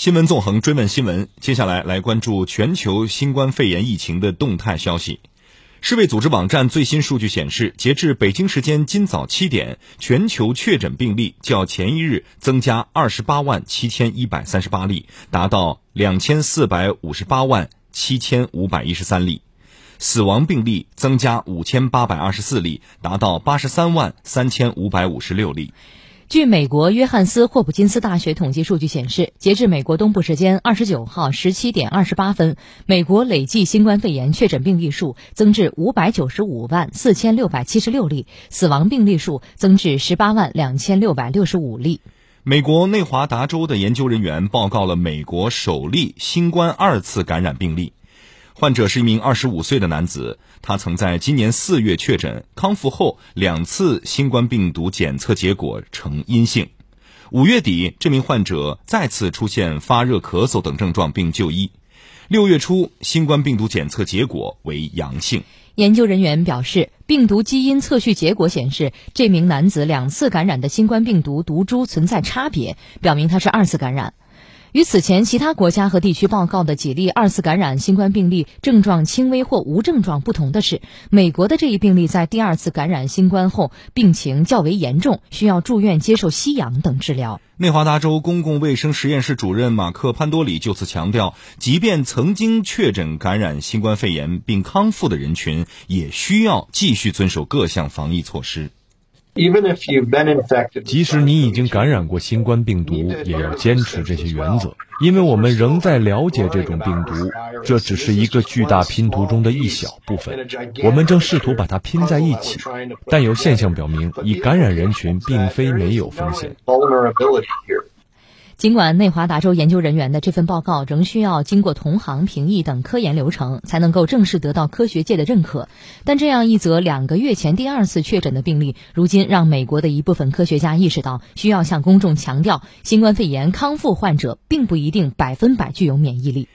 新闻纵横追问新闻，接下来来关注全球新冠肺炎疫情的动态消息。世卫组织网站最新数据显示，截至北京时间今早七点，全球确诊病例较前一日增加二十八万七千一百三十八例，达到两千四百五十八万七千五百一十三例；死亡病例增加五千八百二十四例，达到八十三万三千五百五十六例。据美国约翰斯霍普金斯大学统计数据显示，截至美国东部时间二十九号十七点二十八分，美国累计新冠肺炎确诊病例数增至五百九十五万四千六百七十六例，死亡病例数增至十八万两千六百六十五例。美国内华达州的研究人员报告了美国首例新冠二次感染病例。患者是一名二十五岁的男子，他曾在今年四月确诊，康复后两次新冠病毒检测结果呈阴性。五月底，这名患者再次出现发热、咳嗽等症状，并就医。六月初，新冠病毒检测结果为阳性。研究人员表示，病毒基因测序结果显示，这名男子两次感染的新冠病毒毒株存在差别，表明他是二次感染。与此前其他国家和地区报告的几例二次感染新冠病例症状轻微或无症状不同的是，美国的这一病例在第二次感染新冠后病情较为严重，需要住院接受吸氧等治疗。内华达州公共卫生实验室主任马克·潘多里就此强调，即便曾经确诊感染新冠肺炎并康复的人群，也需要继续遵守各项防疫措施。即使你已经感染过新冠病毒，也要坚持这些原则，因为我们仍在了解这种病毒，这只是一个巨大拼图中的一小部分，我们正试图把它拼在一起。但有现象表明，已感染人群并非没有风险。尽管内华达州研究人员的这份报告仍需要经过同行评议等科研流程才能够正式得到科学界的认可，但这样一则两个月前第二次确诊的病例，如今让美国的一部分科学家意识到，需要向公众强调，新冠肺炎康复患者并不一定百分百具有免疫力。